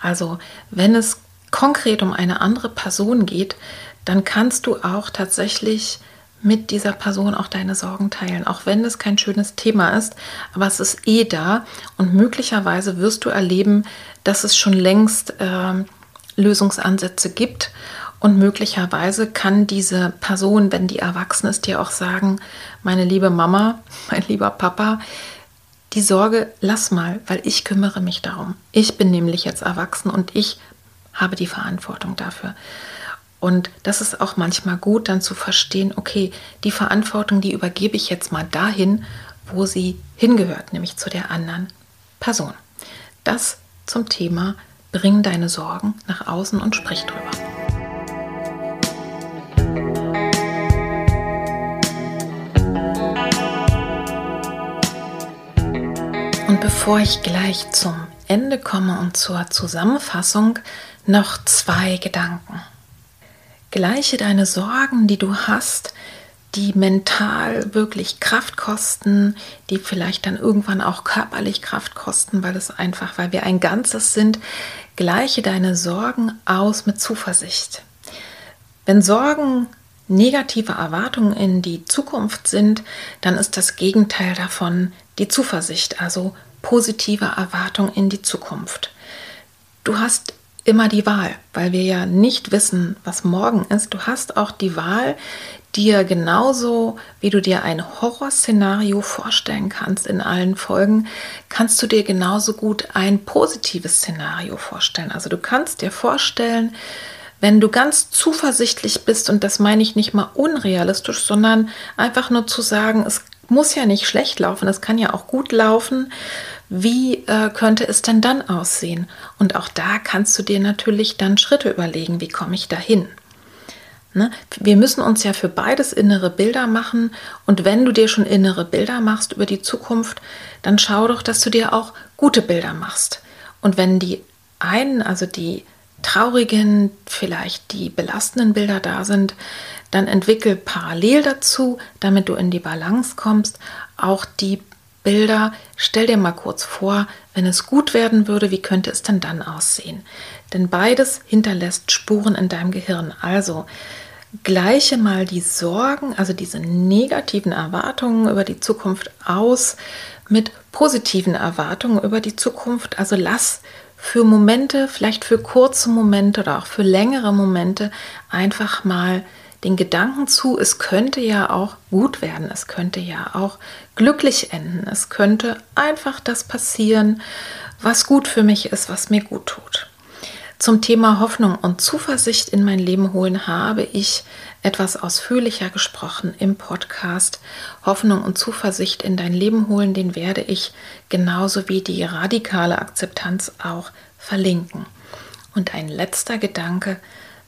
Also wenn es konkret um eine andere Person geht, dann kannst du auch tatsächlich mit dieser Person auch deine Sorgen teilen, auch wenn es kein schönes Thema ist, aber es ist eh da und möglicherweise wirst du erleben, dass es schon längst äh, Lösungsansätze gibt und möglicherweise kann diese Person, wenn die erwachsen ist, dir auch sagen, meine liebe Mama, mein lieber Papa, die Sorge lass mal, weil ich kümmere mich darum. Ich bin nämlich jetzt erwachsen und ich habe die Verantwortung dafür. Und das ist auch manchmal gut, dann zu verstehen, okay, die Verantwortung, die übergebe ich jetzt mal dahin, wo sie hingehört, nämlich zu der anderen Person. Das zum Thema, bring deine Sorgen nach außen und sprich drüber. Bevor ich gleich zum Ende komme und zur Zusammenfassung, noch zwei Gedanken. Gleiche deine Sorgen, die du hast, die mental wirklich Kraft kosten, die vielleicht dann irgendwann auch körperlich Kraft kosten, weil es einfach, weil wir ein Ganzes sind, gleiche deine Sorgen aus mit Zuversicht. Wenn Sorgen negative Erwartungen in die Zukunft sind, dann ist das Gegenteil davon die Zuversicht, also positive Erwartung in die Zukunft. Du hast immer die Wahl, weil wir ja nicht wissen, was morgen ist. Du hast auch die Wahl, dir genauso wie du dir ein Horrorszenario vorstellen kannst in allen Folgen, kannst du dir genauso gut ein positives Szenario vorstellen. Also du kannst dir vorstellen, Wenn du ganz zuversichtlich bist, und das meine ich nicht mal unrealistisch, sondern einfach nur zu sagen, es muss ja nicht schlecht laufen, es kann ja auch gut laufen. Wie äh, könnte es denn dann aussehen? Und auch da kannst du dir natürlich dann Schritte überlegen, wie komme ich dahin? Ne? Wir müssen uns ja für beides innere Bilder machen. Und wenn du dir schon innere Bilder machst über die Zukunft, dann schau doch, dass du dir auch gute Bilder machst. Und wenn die einen, also die traurigen, vielleicht die belastenden Bilder da sind, dann entwickel parallel dazu, damit du in die Balance kommst, auch die Bilder. Stell dir mal kurz vor, wenn es gut werden würde, wie könnte es denn dann aussehen? Denn beides hinterlässt Spuren in deinem Gehirn. Also gleiche mal die Sorgen, also diese negativen Erwartungen über die Zukunft aus mit positiven Erwartungen über die Zukunft. Also lass für Momente, vielleicht für kurze Momente oder auch für längere Momente einfach mal den Gedanken zu, es könnte ja auch gut werden, es könnte ja auch glücklich enden, es könnte einfach das passieren, was gut für mich ist, was mir gut tut. Zum Thema Hoffnung und Zuversicht in mein Leben holen habe ich etwas ausführlicher gesprochen im Podcast. Hoffnung und Zuversicht in dein Leben holen, den werde ich genauso wie die radikale Akzeptanz auch verlinken. Und ein letzter Gedanke,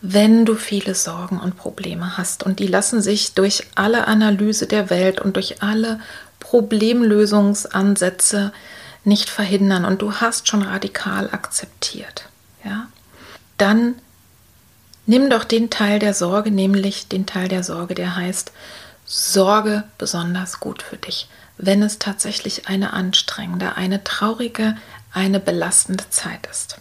wenn du viele Sorgen und Probleme hast. Und die lassen sich durch alle Analyse der Welt und durch alle Problemlösungsansätze nicht verhindern. Und du hast schon radikal akzeptiert, ja, dann nimm doch den Teil der Sorge, nämlich den Teil der Sorge, der heißt, sorge besonders gut für dich, wenn es tatsächlich eine anstrengende, eine traurige, eine belastende Zeit ist.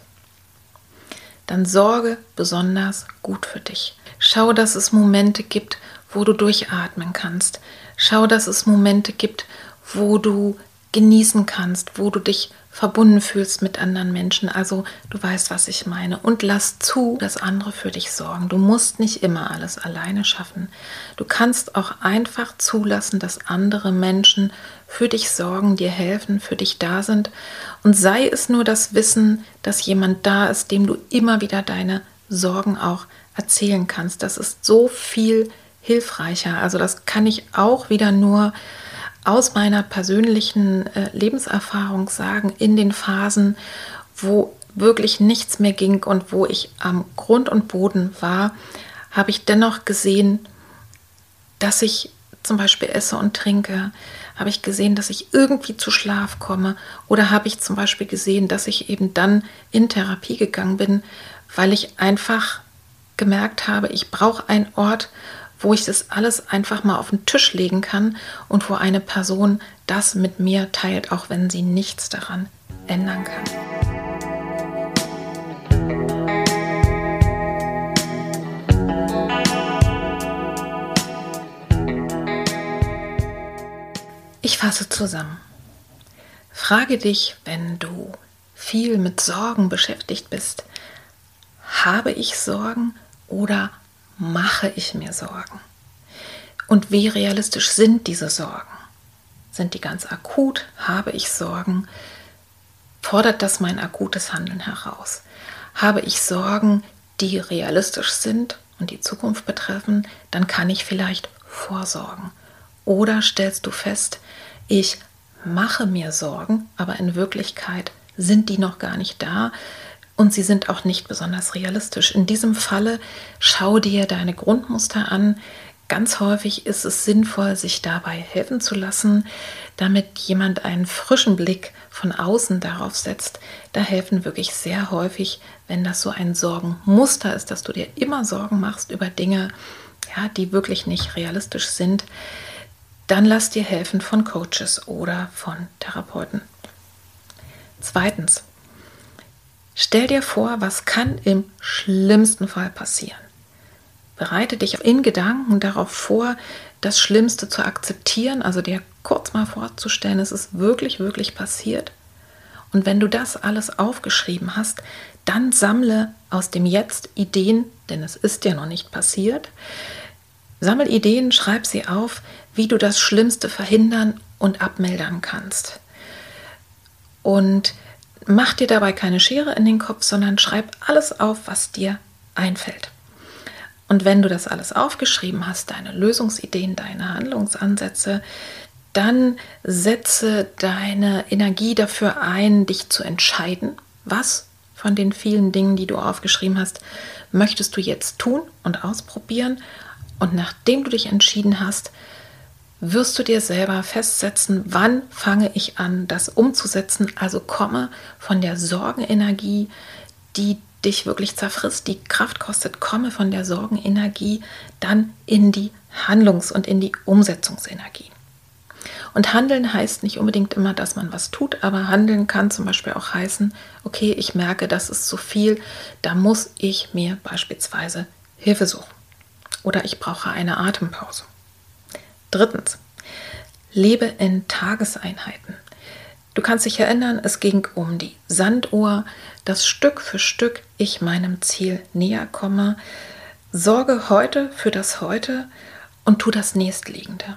Dann sorge besonders gut für dich. Schau, dass es Momente gibt, wo du durchatmen kannst. Schau, dass es Momente gibt, wo du genießen kannst, wo du dich verbunden fühlst mit anderen Menschen. Also du weißt, was ich meine. Und lass zu, dass andere für dich sorgen. Du musst nicht immer alles alleine schaffen. Du kannst auch einfach zulassen, dass andere Menschen für dich sorgen, dir helfen, für dich da sind. Und sei es nur das Wissen, dass jemand da ist, dem du immer wieder deine Sorgen auch erzählen kannst. Das ist so viel hilfreicher. Also das kann ich auch wieder nur aus meiner persönlichen äh, Lebenserfahrung sagen, in den Phasen, wo wirklich nichts mehr ging und wo ich am Grund und Boden war, habe ich dennoch gesehen, dass ich zum Beispiel esse und trinke, habe ich gesehen, dass ich irgendwie zu Schlaf komme oder habe ich zum Beispiel gesehen, dass ich eben dann in Therapie gegangen bin, weil ich einfach gemerkt habe, ich brauche einen Ort, wo ich das alles einfach mal auf den Tisch legen kann und wo eine Person das mit mir teilt, auch wenn sie nichts daran ändern kann. Ich fasse zusammen. Frage dich, wenn du viel mit Sorgen beschäftigt bist, habe ich Sorgen oder mache ich mir Sorgen? Und wie realistisch sind diese Sorgen? Sind die ganz akut? Habe ich Sorgen? Fordert das mein akutes Handeln heraus? Habe ich Sorgen, die realistisch sind und die Zukunft betreffen? Dann kann ich vielleicht vorsorgen. Oder stellst du fest, ich mache mir Sorgen, aber in Wirklichkeit sind die noch gar nicht da und sie sind auch nicht besonders realistisch. In diesem Falle schau dir deine Grundmuster an. Ganz häufig ist es sinnvoll, sich dabei helfen zu lassen, damit jemand einen frischen Blick von außen darauf setzt. Da helfen wirklich sehr häufig, wenn das so ein Sorgenmuster ist, dass du dir immer Sorgen machst über Dinge, ja, die wirklich nicht realistisch sind, dann lass dir helfen von Coaches oder von Therapeuten. Zweitens, Stell dir vor, was kann im schlimmsten Fall passieren. Bereite dich in Gedanken darauf vor, das Schlimmste zu akzeptieren, also dir kurz mal vorzustellen, es ist wirklich, wirklich passiert. Und wenn du das alles aufgeschrieben hast, dann sammle aus dem Jetzt Ideen, denn es ist ja noch nicht passiert. Sammel Ideen, schreib sie auf, wie du das Schlimmste verhindern und abmildern kannst. Und Mach dir dabei keine Schere in den Kopf, sondern schreib alles auf, was dir einfällt. Und wenn du das alles aufgeschrieben hast, deine Lösungsideen, deine Handlungsansätze, dann setze deine Energie dafür ein, dich zu entscheiden, was von den vielen Dingen, die du aufgeschrieben hast, möchtest du jetzt tun und ausprobieren. Und nachdem du dich entschieden hast, wirst du dir selber festsetzen, wann fange ich an, das umzusetzen. Also komme von der Sorgenenergie, die dich wirklich zerfrisst, die Kraft kostet, komme von der Sorgenenergie dann in die Handlungs- und in die Umsetzungsenergie. Und handeln heißt nicht unbedingt immer, dass man was tut, aber handeln kann zum Beispiel auch heißen, okay, ich merke, das ist zu viel, da muss ich mir beispielsweise Hilfe suchen. Oder ich brauche eine Atempause. Drittens, lebe in Tageseinheiten. Du kannst dich erinnern, es ging um die Sanduhr, dass Stück für Stück ich meinem Ziel näher komme. Sorge heute für das Heute und tu das Nächstliegende.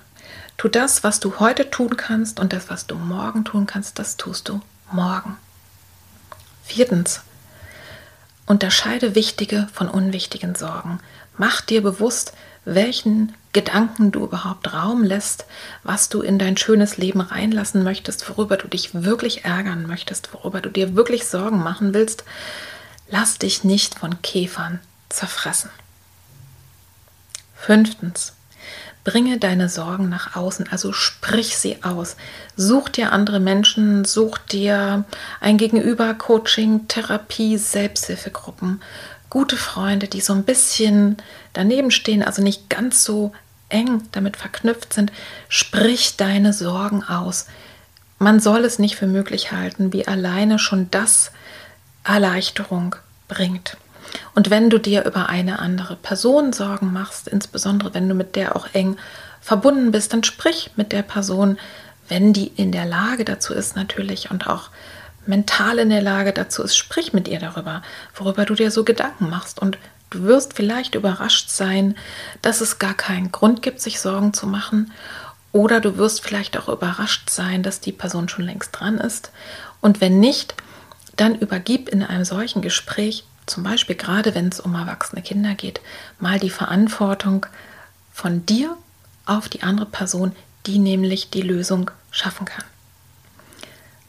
Tu das, was du heute tun kannst und das, was du morgen tun kannst, das tust du morgen. Viertens, unterscheide wichtige von unwichtigen Sorgen. Mach dir bewusst, welchen Gedanken du überhaupt Raum lässt, was du in dein schönes Leben reinlassen möchtest, worüber du dich wirklich ärgern möchtest, worüber du dir wirklich Sorgen machen willst. Lass dich nicht von Käfern zerfressen. Fünftens, Bringe deine Sorgen nach außen, also sprich sie aus. Such dir andere Menschen, such dir ein Gegenüber, Coaching, Therapie, Selbsthilfegruppen, gute Freunde, die so ein bisschen daneben stehen, also nicht ganz so eng damit verknüpft sind. Sprich deine Sorgen aus. Man soll es nicht für möglich halten, wie alleine schon das Erleichterung bringt. Und wenn du dir über eine andere Person Sorgen machst, insbesondere wenn du mit der auch eng verbunden bist, dann sprich mit der Person, wenn die in der Lage dazu ist natürlich und auch mental in der Lage dazu ist, sprich mit ihr darüber, worüber du dir so Gedanken machst. Und du wirst vielleicht überrascht sein, dass es gar keinen Grund gibt, sich Sorgen zu machen. Oder du wirst vielleicht auch überrascht sein, dass die Person schon längst dran ist. Und wenn nicht, dann übergib in einem solchen Gespräch zum Beispiel gerade wenn es um erwachsene Kinder geht, mal die Verantwortung von dir auf die andere Person, die nämlich die Lösung schaffen kann.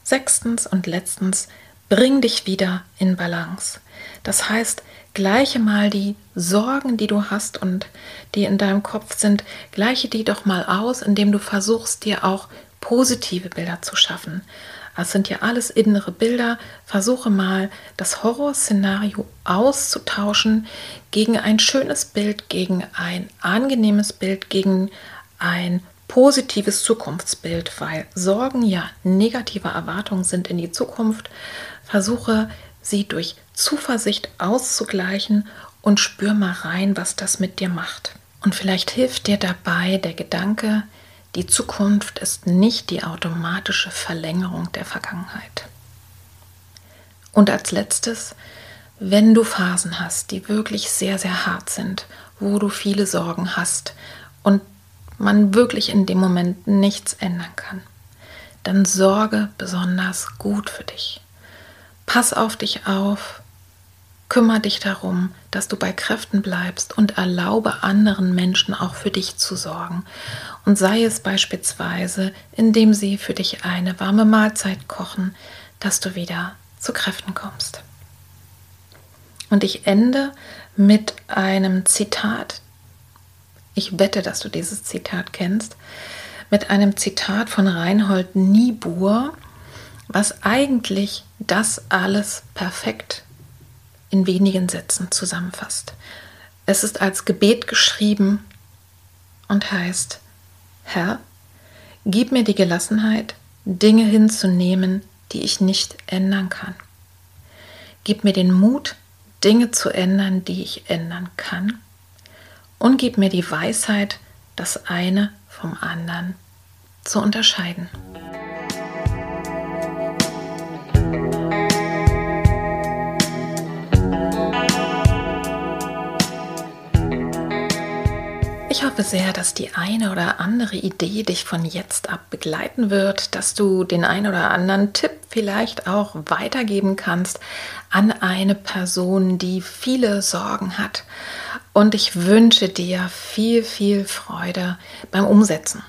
Sechstens und letztens, bring dich wieder in Balance. Das heißt, gleiche mal die Sorgen, die du hast und die in deinem Kopf sind, gleiche die doch mal aus, indem du versuchst, dir auch positive Bilder zu schaffen. Das sind ja alles innere Bilder. Versuche mal, das Horrorszenario auszutauschen gegen ein schönes Bild, gegen ein angenehmes Bild, gegen ein positives Zukunftsbild, weil Sorgen ja negative Erwartungen sind in die Zukunft. Versuche sie durch Zuversicht auszugleichen und spür mal rein, was das mit dir macht. Und vielleicht hilft dir dabei der Gedanke, die Zukunft ist nicht die automatische Verlängerung der Vergangenheit. Und als letztes, wenn du Phasen hast, die wirklich sehr, sehr hart sind, wo du viele Sorgen hast und man wirklich in dem Moment nichts ändern kann, dann sorge besonders gut für dich. Pass auf dich auf, kümmere dich darum, dass du bei Kräften bleibst und erlaube anderen Menschen auch für dich zu sorgen. Und sei es beispielsweise, indem sie für dich eine warme Mahlzeit kochen, dass du wieder zu Kräften kommst. Und ich ende mit einem Zitat. Ich wette, dass du dieses Zitat kennst. Mit einem Zitat von Reinhold Niebuhr, was eigentlich das alles perfekt in wenigen Sätzen zusammenfasst. Es ist als Gebet geschrieben und heißt, Herr, gib mir die Gelassenheit, Dinge hinzunehmen, die ich nicht ändern kann. Gib mir den Mut, Dinge zu ändern, die ich ändern kann. Und gib mir die Weisheit, das eine vom anderen zu unterscheiden. Ich hoffe sehr, dass die eine oder andere Idee dich von jetzt ab begleiten wird, dass du den ein oder anderen Tipp vielleicht auch weitergeben kannst an eine Person, die viele Sorgen hat und ich wünsche dir viel, viel Freude beim Umsetzen.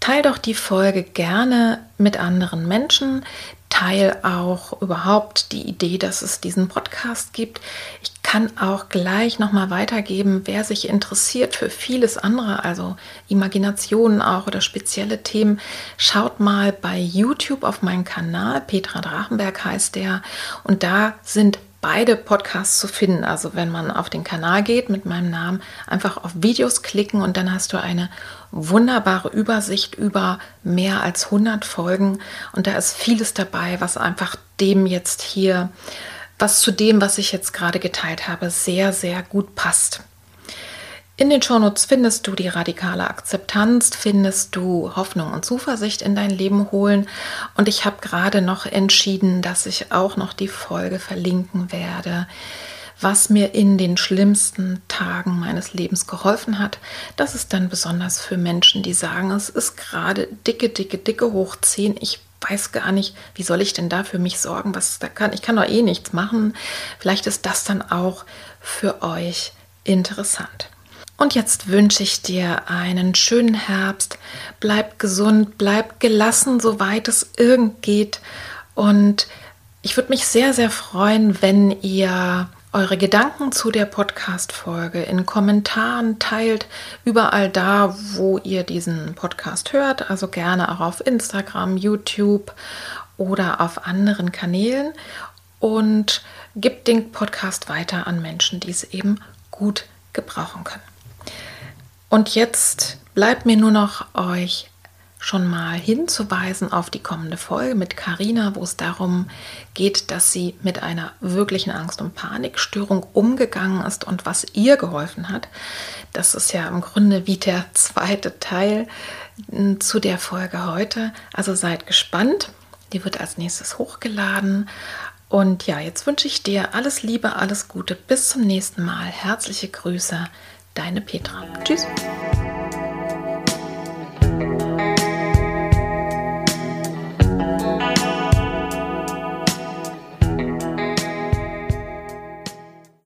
Teil doch die Folge gerne mit anderen Menschen. Teil auch überhaupt die Idee, dass es diesen Podcast gibt. Ich kann auch gleich nochmal weitergeben, wer sich interessiert für vieles andere, also Imaginationen auch oder spezielle Themen. Schaut mal bei YouTube auf meinen Kanal. Petra Drachenberg heißt der. Und da sind beide Podcasts zu finden. Also wenn man auf den Kanal geht mit meinem Namen, einfach auf Videos klicken und dann hast du eine wunderbare Übersicht über mehr als 100 Folgen und da ist vieles dabei, was einfach dem jetzt hier, was zu dem, was ich jetzt gerade geteilt habe, sehr, sehr gut passt. In den Shownotes findest du die radikale Akzeptanz, findest du Hoffnung und Zuversicht in dein Leben holen. Und ich habe gerade noch entschieden, dass ich auch noch die Folge verlinken werde, was mir in den schlimmsten Tagen meines Lebens geholfen hat. Das ist dann besonders für Menschen, die sagen, es ist gerade dicke, dicke, dicke hoch 10. Ich weiß gar nicht, wie soll ich denn da für mich sorgen? Was da kann? Ich kann doch eh nichts machen. Vielleicht ist das dann auch für euch interessant. Und jetzt wünsche ich dir einen schönen Herbst. Bleib gesund, bleib gelassen, soweit es irgend geht. Und ich würde mich sehr, sehr freuen, wenn ihr eure Gedanken zu der Podcast-Folge in Kommentaren teilt, überall da, wo ihr diesen Podcast hört, also gerne auch auf Instagram, YouTube oder auf anderen Kanälen und gibt den Podcast weiter an Menschen, die es eben gut gebrauchen können. Und jetzt bleibt mir nur noch euch schon mal hinzuweisen auf die kommende Folge mit Karina, wo es darum geht, dass sie mit einer wirklichen Angst- und Panikstörung umgegangen ist und was ihr geholfen hat. Das ist ja im Grunde wie der zweite Teil hm, zu der Folge heute. Also seid gespannt. Die wird als nächstes hochgeladen. Und ja, jetzt wünsche ich dir alles Liebe, alles Gute. Bis zum nächsten Mal. Herzliche Grüße, Deine Petra. Tschüss.